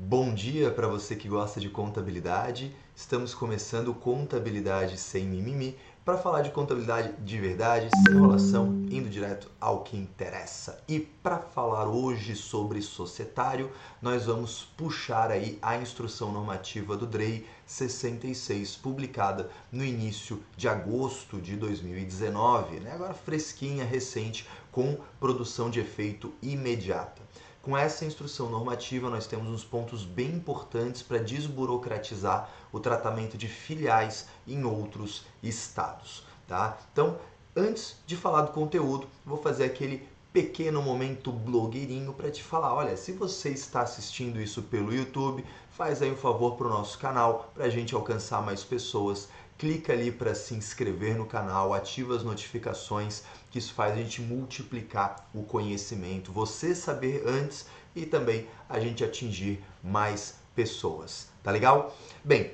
Bom dia para você que gosta de contabilidade. Estamos começando Contabilidade Sem Mimimi para falar de contabilidade de verdade, sem enrolação, indo direto ao que interessa. E para falar hoje sobre societário, nós vamos puxar aí a instrução normativa do DREI 66, publicada no início de agosto de 2019, né? agora fresquinha, recente, com produção de efeito imediata. Com essa instrução normativa, nós temos uns pontos bem importantes para desburocratizar o tratamento de filiais em outros estados. Tá? Então, antes de falar do conteúdo, vou fazer aquele pequeno momento blogueirinho para te falar, olha, se você está assistindo isso pelo YouTube, faz aí um favor para o nosso canal, para a gente alcançar mais pessoas. Clica ali para se inscrever no canal, ativa as notificações, que isso faz a gente multiplicar o conhecimento, você saber antes e também a gente atingir mais pessoas. Tá legal? Bem,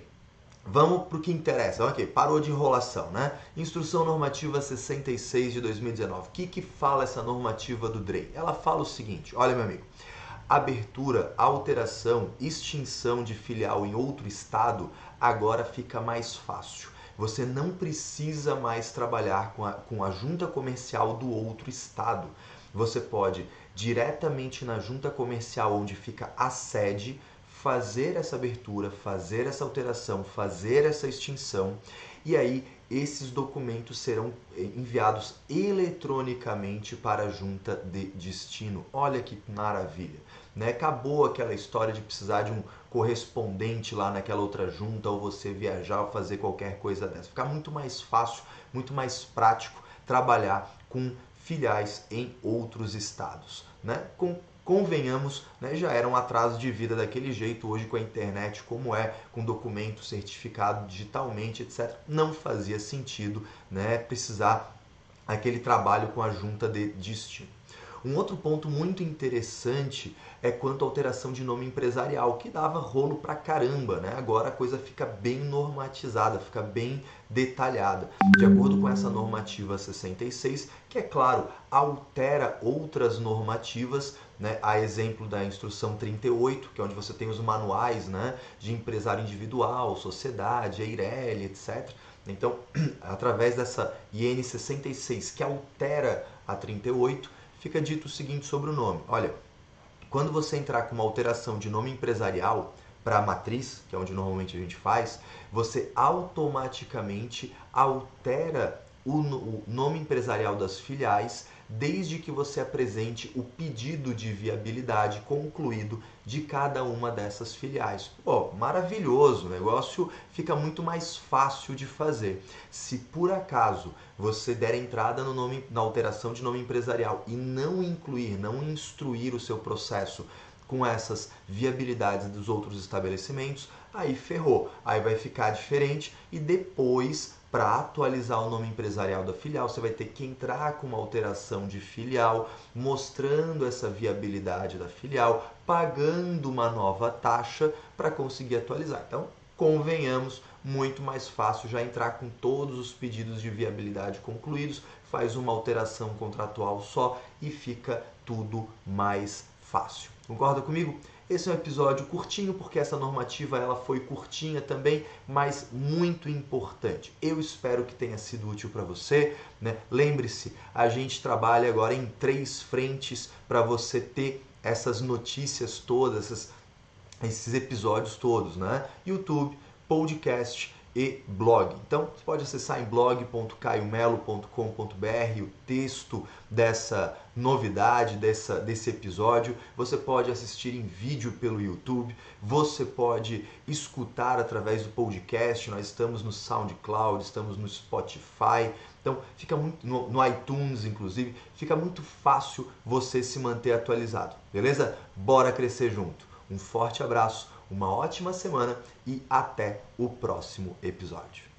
Vamos para o que interessa. Ok, parou de enrolação, né? Instrução Normativa 66 de 2019. O que, que fala essa normativa do DREI? Ela fala o seguinte: olha, meu amigo, abertura, alteração, extinção de filial em outro estado agora fica mais fácil. Você não precisa mais trabalhar com a, com a junta comercial do outro estado. Você pode diretamente na junta comercial onde fica a sede fazer essa abertura, fazer essa alteração, fazer essa extinção e aí esses documentos serão eh, enviados eletronicamente para a junta de destino. Olha que maravilha! Né? Acabou aquela história de precisar de um correspondente lá naquela outra junta ou você viajar ou fazer qualquer coisa dessa. Fica muito mais fácil, muito mais prático trabalhar com filiais em outros estados, né? Com convenhamos, né, já era um atraso de vida daquele jeito, hoje com a internet como é, com documento certificado digitalmente, etc., não fazia sentido né, precisar aquele trabalho com a junta de destino. Um outro ponto muito interessante é quanto à alteração de nome empresarial, que dava rolo pra caramba, né? Agora a coisa fica bem normatizada, fica bem detalhada. De acordo com essa normativa 66, que é claro, altera outras normativas, né? A exemplo da instrução 38, que é onde você tem os manuais, né, de empresário individual, sociedade, EIRELI, etc. Então, através dessa IN 66 que altera a 38, fica dito o seguinte sobre o nome. Olha, quando você entrar com uma alteração de nome empresarial para a matriz, que é onde normalmente a gente faz, você automaticamente altera o nome empresarial das filiais desde que você apresente o pedido de viabilidade concluído de cada uma dessas filiais. Pô, maravilhoso, o negócio fica muito mais fácil de fazer. Se por acaso você der entrada no nome, na alteração de nome empresarial e não incluir, não instruir o seu processo com essas viabilidades dos outros estabelecimentos, aí ferrou. Aí vai ficar diferente e depois para atualizar o nome empresarial da filial, você vai ter que entrar com uma alteração de filial, mostrando essa viabilidade da filial, pagando uma nova taxa para conseguir atualizar. Então, convenhamos, muito mais fácil já entrar com todos os pedidos de viabilidade concluídos, faz uma alteração contratual só e fica tudo mais fácil. Concorda comigo? Esse é um episódio curtinho porque essa normativa ela foi curtinha também, mas muito importante. Eu espero que tenha sido útil para você. Né? Lembre-se, a gente trabalha agora em três frentes para você ter essas notícias todas, esses episódios todos, né? YouTube, podcast e blog. Então, você pode acessar em blog.caiomelo.com.br o texto dessa novidade, dessa, desse episódio. Você pode assistir em vídeo pelo YouTube, você pode escutar através do podcast. Nós estamos no SoundCloud, estamos no Spotify. Então, fica muito no, no iTunes, inclusive, fica muito fácil você se manter atualizado. Beleza? Bora crescer junto. Um forte abraço uma ótima semana e até o próximo episódio.